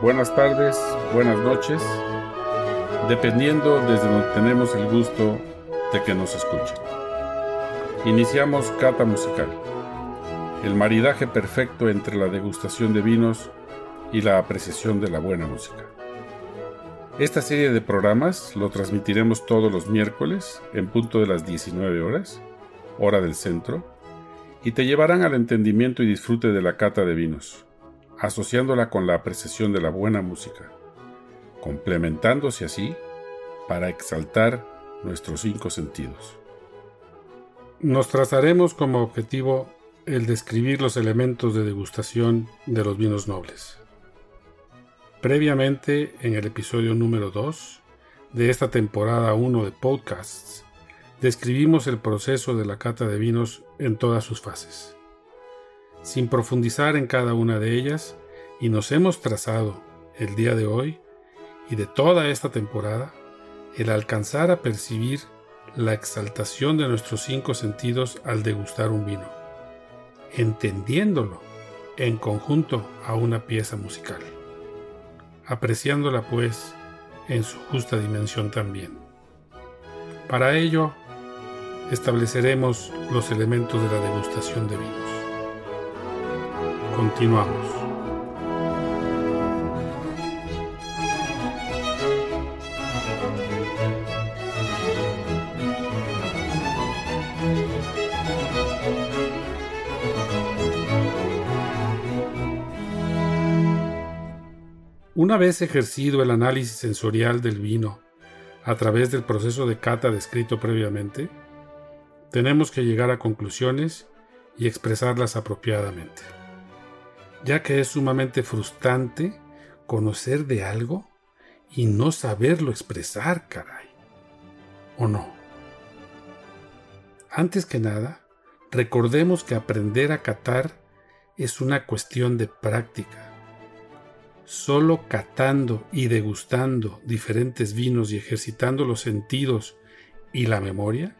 buenas tardes, buenas noches, dependiendo desde donde tenemos el gusto de que nos escuchen. Iniciamos Cata Musical, el maridaje perfecto entre la degustación de vinos y la apreciación de la buena música. Esta serie de programas lo transmitiremos todos los miércoles en punto de las 19 horas, hora del centro, y te llevarán al entendimiento y disfrute de la cata de vinos, asociándola con la apreciación de la buena música, complementándose así para exaltar nuestros cinco sentidos. Nos trazaremos como objetivo el describir los elementos de degustación de los vinos nobles. Previamente, en el episodio número 2 de esta temporada 1 de podcasts, describimos el proceso de la cata de vinos en todas sus fases sin profundizar en cada una de ellas, y nos hemos trazado el día de hoy y de toda esta temporada el alcanzar a percibir la exaltación de nuestros cinco sentidos al degustar un vino, entendiéndolo en conjunto a una pieza musical, apreciándola pues en su justa dimensión también. Para ello, estableceremos los elementos de la degustación de vinos. Continuamos. Una vez ejercido el análisis sensorial del vino a través del proceso de cata descrito previamente, tenemos que llegar a conclusiones y expresarlas apropiadamente ya que es sumamente frustrante conocer de algo y no saberlo expresar, caray. ¿O no? Antes que nada, recordemos que aprender a catar es una cuestión de práctica. Solo catando y degustando diferentes vinos y ejercitando los sentidos y la memoria,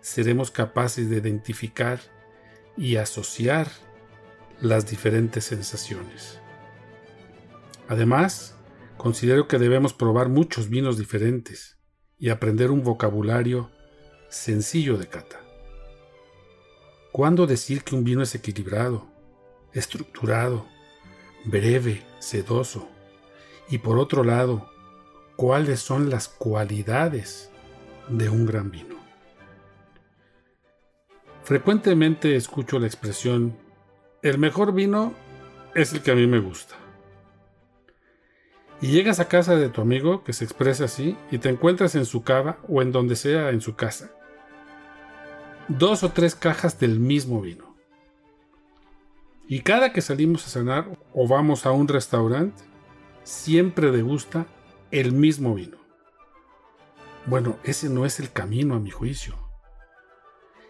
seremos capaces de identificar y asociar las diferentes sensaciones. Además, considero que debemos probar muchos vinos diferentes y aprender un vocabulario sencillo de cata. ¿Cuándo decir que un vino es equilibrado, estructurado, breve, sedoso? Y por otro lado, ¿cuáles son las cualidades de un gran vino? Frecuentemente escucho la expresión el mejor vino es el que a mí me gusta. Y llegas a casa de tu amigo que se expresa así y te encuentras en su cava o en donde sea en su casa. Dos o tres cajas del mismo vino. Y cada que salimos a cenar o vamos a un restaurante, siempre degusta el mismo vino. Bueno, ese no es el camino a mi juicio.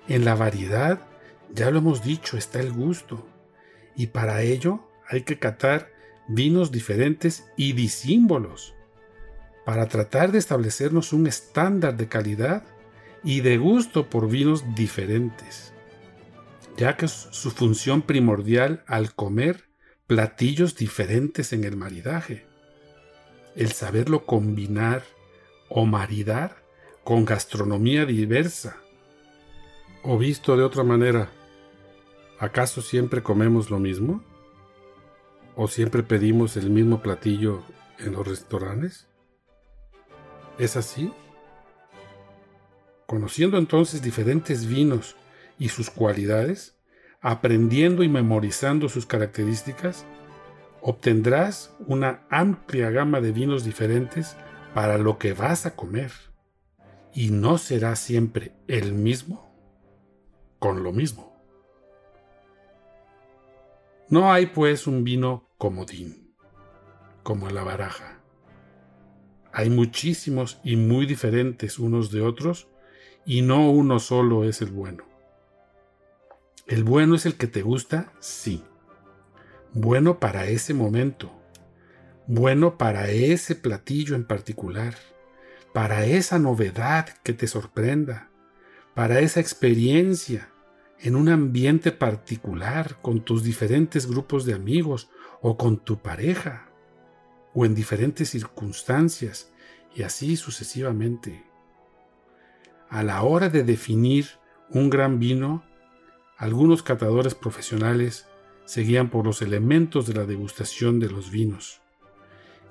En la variedad, ya lo hemos dicho, está el gusto y para ello hay que catar vinos diferentes y disímbolos para tratar de establecernos un estándar de calidad y de gusto por vinos diferentes, ya que su función primordial al comer platillos diferentes en el maridaje, el saberlo combinar o maridar con gastronomía diversa, o visto de otra manera, ¿Acaso siempre comemos lo mismo? ¿O siempre pedimos el mismo platillo en los restaurantes? ¿Es así? Conociendo entonces diferentes vinos y sus cualidades, aprendiendo y memorizando sus características, obtendrás una amplia gama de vinos diferentes para lo que vas a comer. Y no será siempre el mismo con lo mismo. No hay pues un vino comodín, como la baraja. Hay muchísimos y muy diferentes unos de otros, y no uno solo es el bueno. El bueno es el que te gusta, sí. Bueno para ese momento. Bueno para ese platillo en particular. Para esa novedad que te sorprenda. Para esa experiencia en un ambiente particular con tus diferentes grupos de amigos o con tu pareja, o en diferentes circunstancias, y así sucesivamente. A la hora de definir un gran vino, algunos catadores profesionales seguían por los elementos de la degustación de los vinos,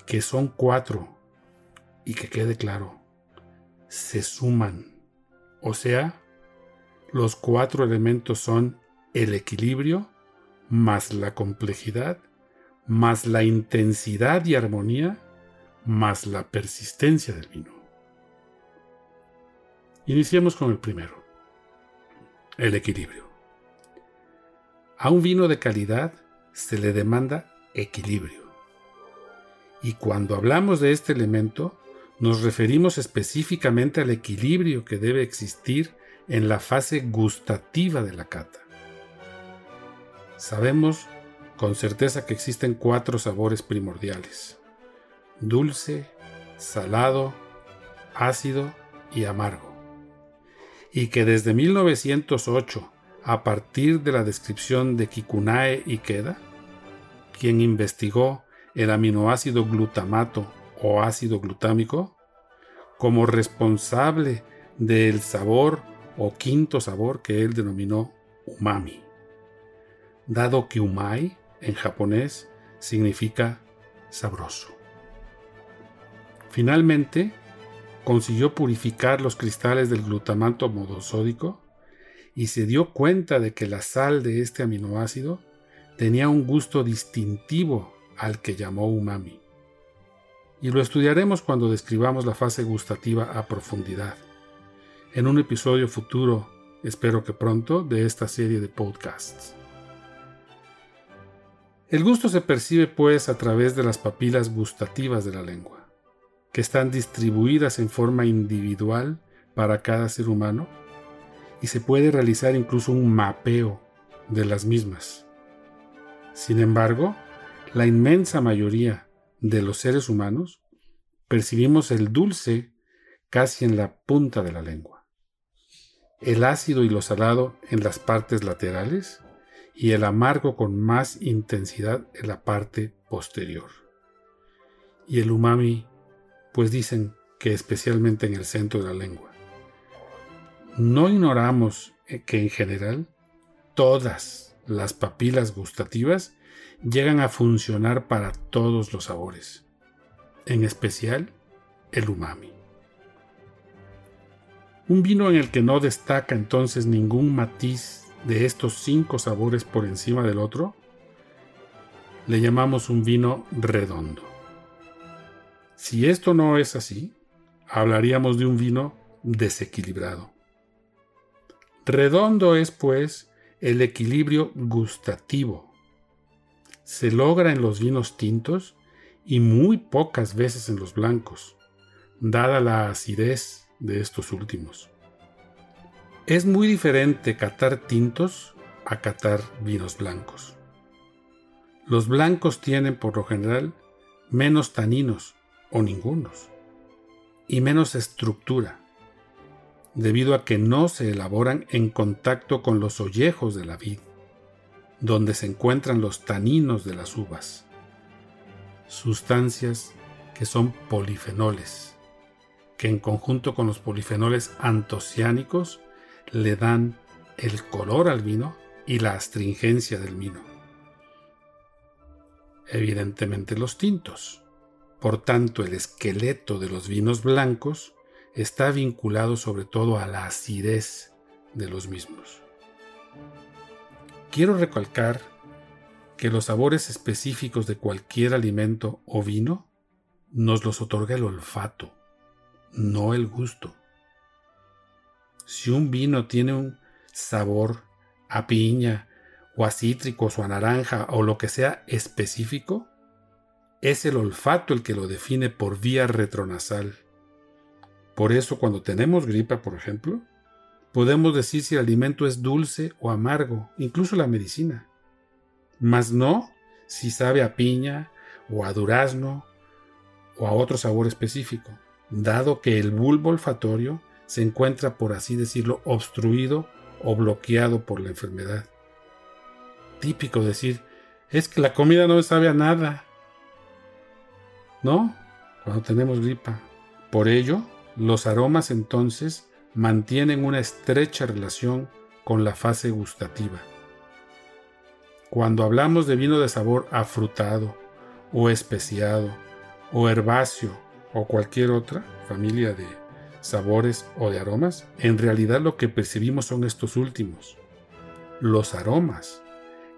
que son cuatro, y que quede claro, se suman. O sea, los cuatro elementos son el equilibrio, más la complejidad, más la intensidad y armonía, más la persistencia del vino. Iniciemos con el primero, el equilibrio. A un vino de calidad se le demanda equilibrio. Y cuando hablamos de este elemento, nos referimos específicamente al equilibrio que debe existir en la fase gustativa de la cata. Sabemos con certeza que existen cuatro sabores primordiales. Dulce, salado, ácido y amargo. Y que desde 1908, a partir de la descripción de Kikunae Ikeda, quien investigó el aminoácido glutamato o ácido glutámico, como responsable del sabor o quinto sabor que él denominó umami, dado que umai en japonés significa sabroso. Finalmente, consiguió purificar los cristales del glutamato modosódico y se dio cuenta de que la sal de este aminoácido tenía un gusto distintivo al que llamó umami. Y lo estudiaremos cuando describamos la fase gustativa a profundidad en un episodio futuro, espero que pronto, de esta serie de podcasts. El gusto se percibe pues a través de las papilas gustativas de la lengua, que están distribuidas en forma individual para cada ser humano y se puede realizar incluso un mapeo de las mismas. Sin embargo, la inmensa mayoría de los seres humanos percibimos el dulce casi en la punta de la lengua el ácido y lo salado en las partes laterales y el amargo con más intensidad en la parte posterior. Y el umami, pues dicen que especialmente en el centro de la lengua. No ignoramos que en general todas las papilas gustativas llegan a funcionar para todos los sabores, en especial el umami. Un vino en el que no destaca entonces ningún matiz de estos cinco sabores por encima del otro, le llamamos un vino redondo. Si esto no es así, hablaríamos de un vino desequilibrado. Redondo es, pues, el equilibrio gustativo. Se logra en los vinos tintos y muy pocas veces en los blancos, dada la acidez de estos últimos. Es muy diferente catar tintos a catar vinos blancos. Los blancos tienen por lo general menos taninos o ningunos y menos estructura, debido a que no se elaboran en contacto con los ollejos de la vid, donde se encuentran los taninos de las uvas, sustancias que son polifenoles que en conjunto con los polifenoles antociánicos le dan el color al vino y la astringencia del vino. Evidentemente los tintos. Por tanto, el esqueleto de los vinos blancos está vinculado sobre todo a la acidez de los mismos. Quiero recalcar que los sabores específicos de cualquier alimento o vino nos los otorga el olfato no el gusto. Si un vino tiene un sabor a piña o a cítricos o a naranja o lo que sea específico, es el olfato el que lo define por vía retronasal. Por eso cuando tenemos gripa, por ejemplo, podemos decir si el alimento es dulce o amargo, incluso la medicina. Mas no si sabe a piña o a durazno o a otro sabor específico dado que el bulbo olfatorio se encuentra, por así decirlo, obstruido o bloqueado por la enfermedad. Típico decir, es que la comida no sabe a nada. ¿No? Cuando tenemos gripa. Por ello, los aromas entonces mantienen una estrecha relación con la fase gustativa. Cuando hablamos de vino de sabor afrutado o especiado o herbáceo o cualquier otra familia de sabores o de aromas, en realidad lo que percibimos son estos últimos, los aromas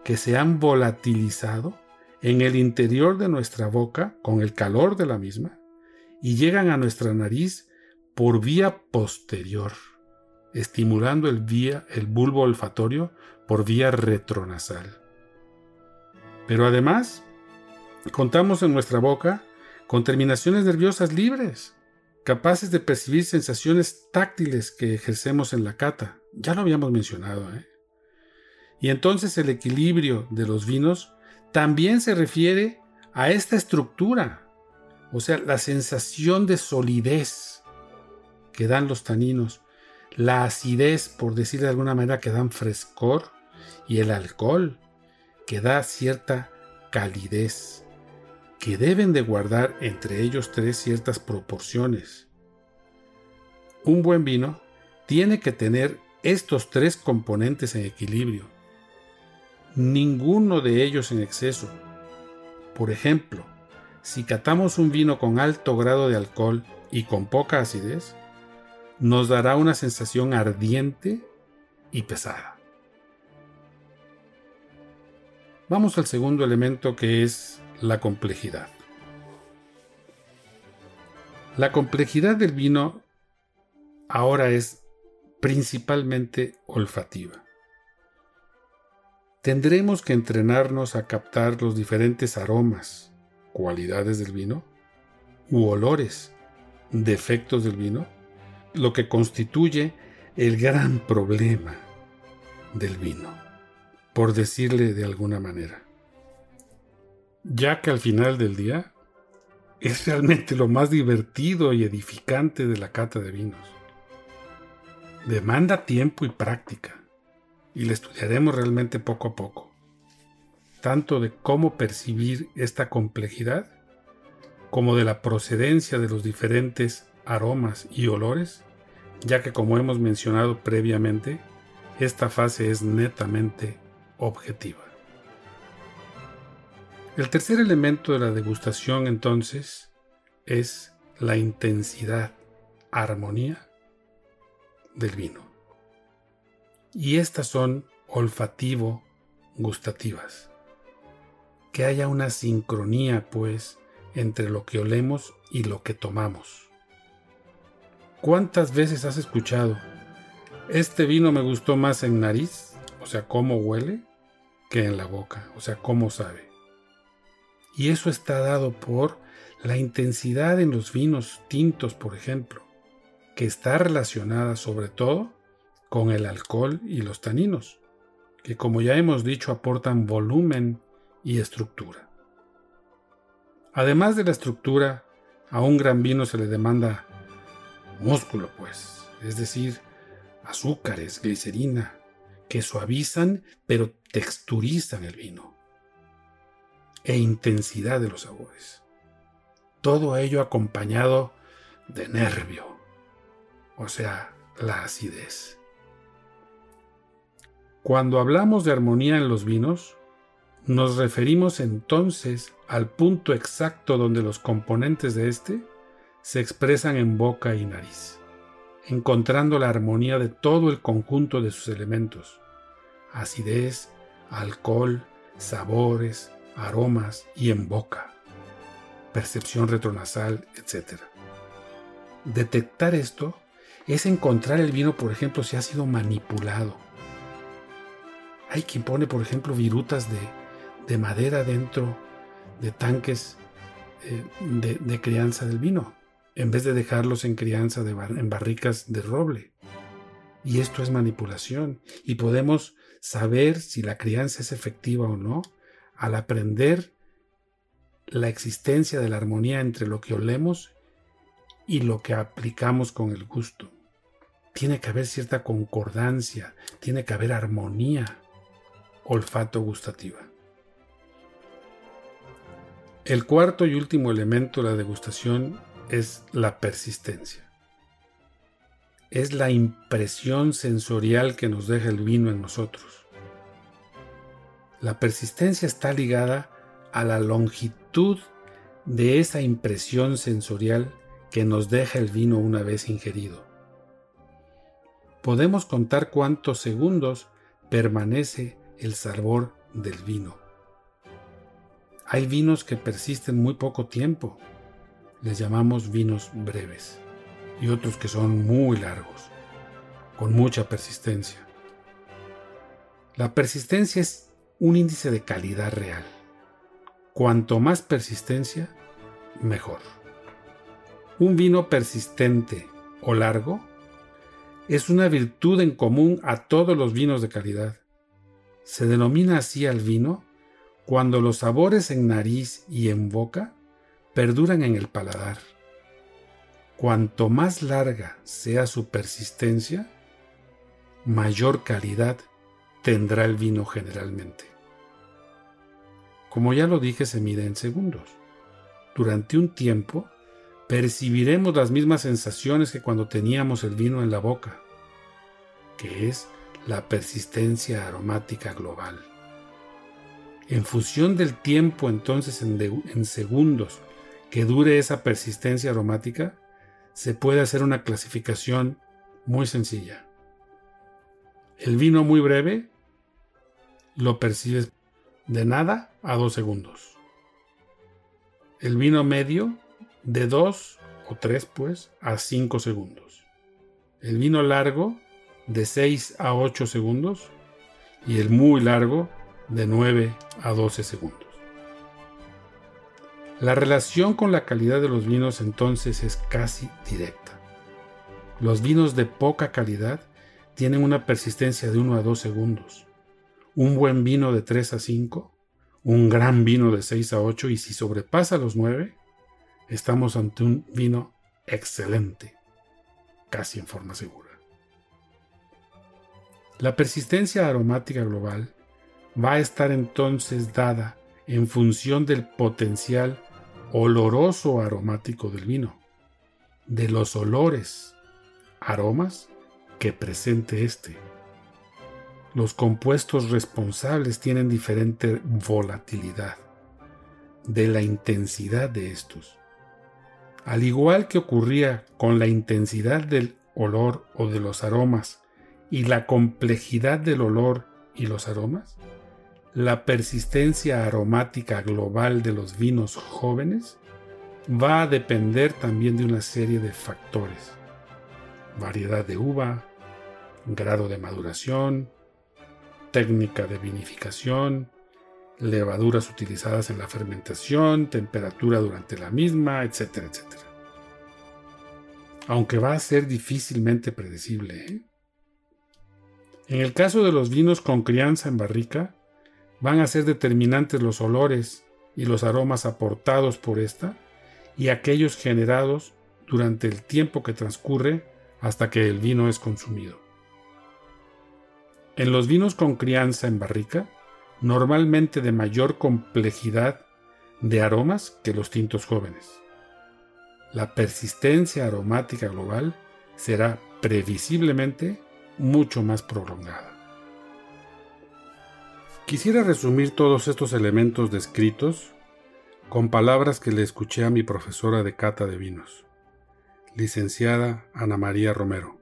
que se han volatilizado en el interior de nuestra boca con el calor de la misma y llegan a nuestra nariz por vía posterior, estimulando el, vía, el bulbo olfatorio por vía retronasal. Pero además, contamos en nuestra boca con terminaciones nerviosas libres, capaces de percibir sensaciones táctiles que ejercemos en la cata. Ya lo habíamos mencionado. ¿eh? Y entonces el equilibrio de los vinos también se refiere a esta estructura, o sea, la sensación de solidez que dan los taninos, la acidez, por decir de alguna manera, que dan frescor, y el alcohol, que da cierta calidez, que deben de guardar entre ellos tres ciertas proporciones. Un buen vino tiene que tener estos tres componentes en equilibrio, ninguno de ellos en exceso. Por ejemplo, si catamos un vino con alto grado de alcohol y con poca acidez, nos dará una sensación ardiente y pesada. Vamos al segundo elemento que es la complejidad. La complejidad del vino ahora es principalmente olfativa. Tendremos que entrenarnos a captar los diferentes aromas, cualidades del vino, u olores, defectos del vino, lo que constituye el gran problema del vino por decirle de alguna manera. Ya que al final del día es realmente lo más divertido y edificante de la cata de vinos. Demanda tiempo y práctica, y le estudiaremos realmente poco a poco, tanto de cómo percibir esta complejidad, como de la procedencia de los diferentes aromas y olores, ya que como hemos mencionado previamente, esta fase es netamente objetiva. El tercer elemento de la degustación entonces es la intensidad, armonía del vino. Y estas son olfativo gustativas. Que haya una sincronía, pues, entre lo que olemos y lo que tomamos. ¿Cuántas veces has escuchado? Este vino me gustó más en nariz, o sea, cómo huele, que en la boca, o sea, cómo sabe. Y eso está dado por la intensidad en los vinos tintos, por ejemplo, que está relacionada sobre todo con el alcohol y los taninos, que como ya hemos dicho aportan volumen y estructura. Además de la estructura, a un gran vino se le demanda músculo, pues, es decir, azúcares, glicerina, que suavizan pero texturizan el vino e intensidad de los sabores. Todo ello acompañado de nervio, o sea, la acidez. Cuando hablamos de armonía en los vinos, nos referimos entonces al punto exacto donde los componentes de éste se expresan en boca y nariz encontrando la armonía de todo el conjunto de sus elementos, acidez, alcohol, sabores, aromas y en boca, percepción retronasal, etc. Detectar esto es encontrar el vino, por ejemplo, si ha sido manipulado. Hay quien pone, por ejemplo, virutas de, madera dentro de tanques eh, de crianza del vino en vez de dejarlos en crianza en barricas de roble. Y esto es manipulación. Y podemos saber si la crianza es efectiva o no al aprender la existencia de la armonía entre lo que olemos y lo que aplicamos con el gusto. Tiene que haber cierta concordancia, tiene que haber armonía olfato gustativa. El cuarto y último elemento de la degustación es la persistencia. Es la impresión sensorial que nos deja el vino en nosotros. La persistencia está ligada a la longitud de esa impresión sensorial que nos deja el vino una vez ingerido. Podemos contar cuántos segundos permanece el sabor del vino. Hay vinos que persisten muy poco tiempo. Les llamamos vinos breves. Y otros que son muy largos, con mucha persistencia. La persistencia es un índice de calidad real. Cuanto más persistencia, mejor. Un vino persistente o largo es una virtud en común a todos los vinos de calidad. Se denomina así al vino cuando los sabores en nariz y en boca perduran en el paladar. Cuanto más larga sea su persistencia, mayor calidad tendrá el vino generalmente. Como ya lo dije, se mide en segundos. Durante un tiempo, percibiremos las mismas sensaciones que cuando teníamos el vino en la boca, que es la persistencia aromática global. En función del tiempo entonces en, segundos que dure esa persistencia aromática, se puede hacer una clasificación muy sencilla. El vino muy breve lo percibes de nada a dos segundos. El vino medio de dos o tres pues a cinco segundos. El vino largo de 6 a 8 segundos y el muy largo de 9 a 12 segundos. La relación con la calidad de los vinos entonces es casi directa. Los vinos de poca calidad tienen una persistencia de 1 a 2 segundos. Un buen vino de 3 a 5, un gran vino de 6 a 8 y si sobrepasa los 9, estamos ante un vino excelente, casi en forma segura. La persistencia aromática global va a estar entonces dada en función del potencial oloroso aromático del vino, de los olores, aromas que presente éste. Los compuestos responsables tienen diferente volatilidad de la intensidad de estos. Al igual que ocurría con la intensidad del olor o de los aromas y la complejidad del olor y los aromas, la persistencia aromática global de los vinos jóvenes va a depender también de una serie de factores. Variedad de uva, grado de maduración, técnica de vinificación, levaduras utilizadas en la fermentación, temperatura durante la misma, etcétera, etcétera. Aunque va a ser difícilmente predecible. ¿eh? En el caso de los vinos con crianza en barrica, van a ser determinantes los olores y los aromas aportados por esta y aquellos generados durante el tiempo que transcurre hasta que el vino es consumido. En los vinos con crianza en barrica, normalmente de mayor complejidad de aromas que los tintos jóvenes. La persistencia aromática global será previsiblemente mucho más prolongada. Quisiera resumir todos estos elementos descritos con palabras que le escuché a mi profesora de cata de vinos, licenciada Ana María Romero,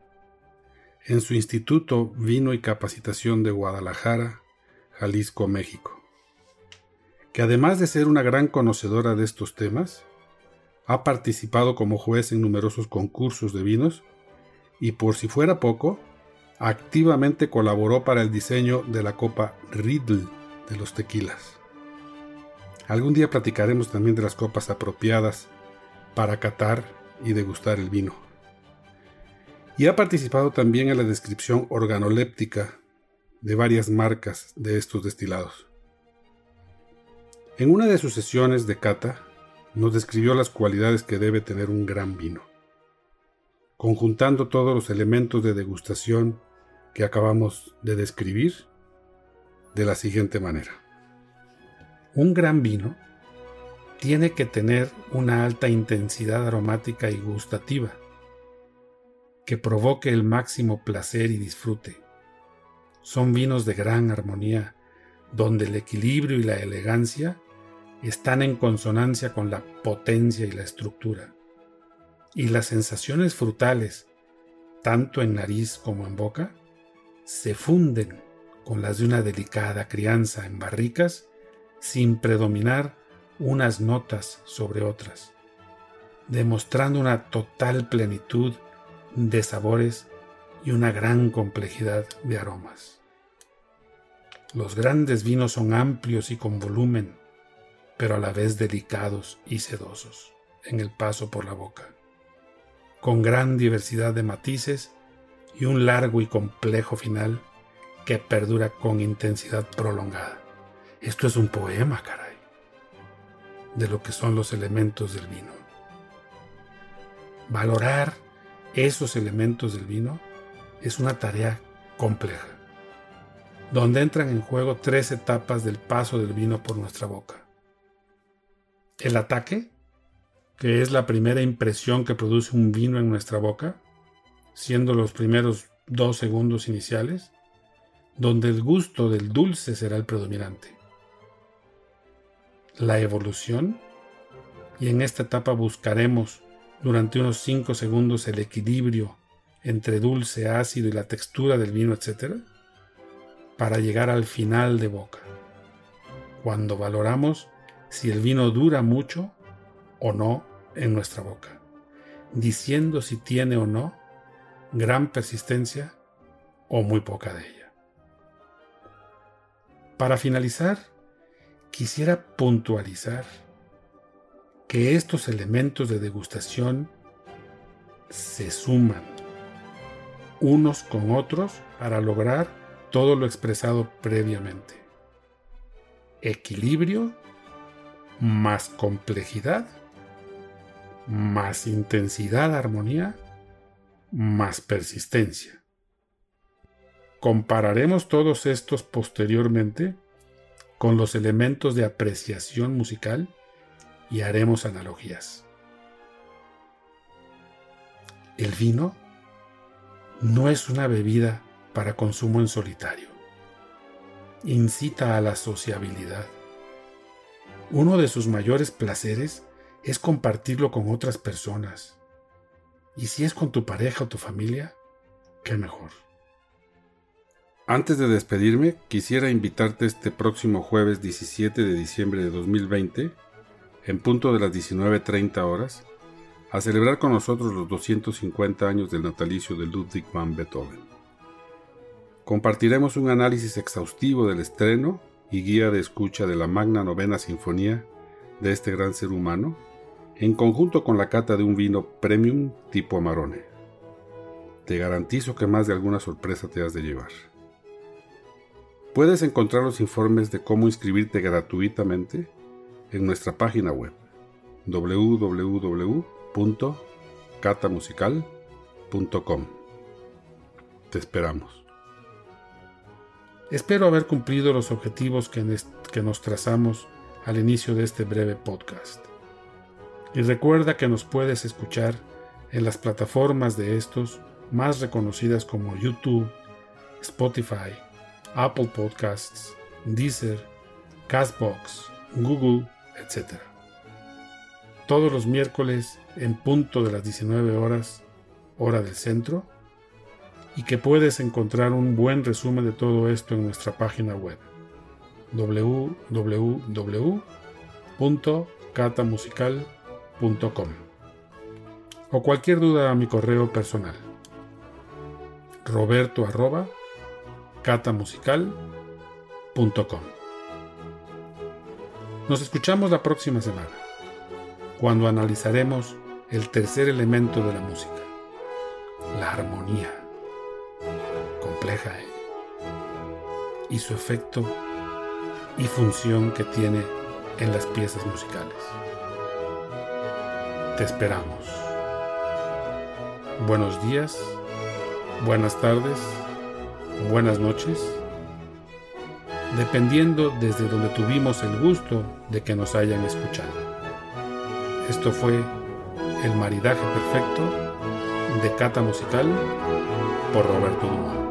en su Instituto Vino y Capacitación de Guadalajara, Jalisco, México, que además de ser una gran conocedora de estos temas, ha participado como juez en numerosos concursos de vinos y por si fuera poco, activamente colaboró para el diseño de la copa Riddle de los tequilas. Algún día platicaremos también de las copas apropiadas para catar y degustar el vino. Y ha participado también en la descripción organoléptica de varias marcas de estos destilados. En una de sus sesiones de cata, nos describió las cualidades que debe tener un gran vino, conjuntando todos los elementos de degustación que acabamos de describir de la siguiente manera. Un gran vino tiene que tener una alta intensidad aromática y gustativa, que provoque el máximo placer y disfrute. Son vinos de gran armonía, donde el equilibrio y la elegancia están en consonancia con la potencia y la estructura. Y las sensaciones frutales, tanto en nariz como en boca, se funden con las de una delicada crianza en barricas sin predominar unas notas sobre otras, demostrando una total plenitud de sabores y una gran complejidad de aromas. Los grandes vinos son amplios y con volumen, pero a la vez delicados y sedosos en el paso por la boca, con gran diversidad de matices y un largo y complejo final que perdura con intensidad prolongada. Esto es un poema, caray de lo que son los elementos del vino. Valorar esos elementos del vino es una tarea compleja, donde entran en juego tres etapas del paso del vino por nuestra boca. El ataque, que es la primera impresión que produce un vino en nuestra boca, siendo los primeros dos segundos iniciales, donde el gusto del dulce será el predominante la evolución y en esta etapa buscaremos durante unos 5 segundos el equilibrio entre dulce, ácido y la textura del vino, etc., para llegar al final de boca, cuando valoramos si el vino dura mucho o no en nuestra boca, diciendo si tiene o no gran persistencia o muy poca de ella. Para finalizar, quisiera puntualizar que estos elementos de degustación se suman unos con otros para lograr todo lo expresado previamente. Equilibrio más complejidad más intensidad, armonía, más persistencia. Compararemos todos estos posteriormente con los elementos de apreciación musical y haremos analogías. El vino no es una bebida para consumo en solitario. Incita a la sociabilidad. Uno de sus mayores placeres es compartirlo con otras personas. Y si es con tu pareja o tu familia, qué mejor. Antes de despedirme, quisiera invitarte este próximo jueves 17 de diciembre de 2020, en punto de las 19.30 horas, a celebrar con nosotros los 250 años del natalicio de Ludwig van Beethoven. Compartiremos un análisis exhaustivo del estreno y guía de escucha de la magna novena sinfonía de este gran ser humano, en conjunto con la cata de un vino premium tipo Amarone. Te garantizo que más de alguna sorpresa te has de llevar. Puedes encontrar los informes de cómo inscribirte gratuitamente en nuestra página web www.catamusical.com. Te esperamos. Espero haber cumplido los objetivos que, que nos trazamos al inicio de este breve podcast. Y recuerda que nos puedes escuchar en las plataformas de estos más reconocidas como YouTube, Spotify, Apple Podcasts, Deezer, Castbox, Google, etc. Todos los miércoles en punto de las 19 horas, hora del centro, y que puedes encontrar un buen resumen de todo esto en nuestra página web www.catamusical.com o cualquier duda a mi correo personal roberto catamusical.com. Nos escuchamos la próxima semana, cuando analizaremos el tercer elemento de la música, la armonía. Compleja, ¿eh? Y su efecto y función que tiene en las piezas musicales. Te esperamos. Buenos días, buenas tardes buenas noches, dependiendo desde donde tuvimos el gusto de que nos hayan escuchado. Esto fue El maridaje perfecto de Cata Musical por Roberto Dumont.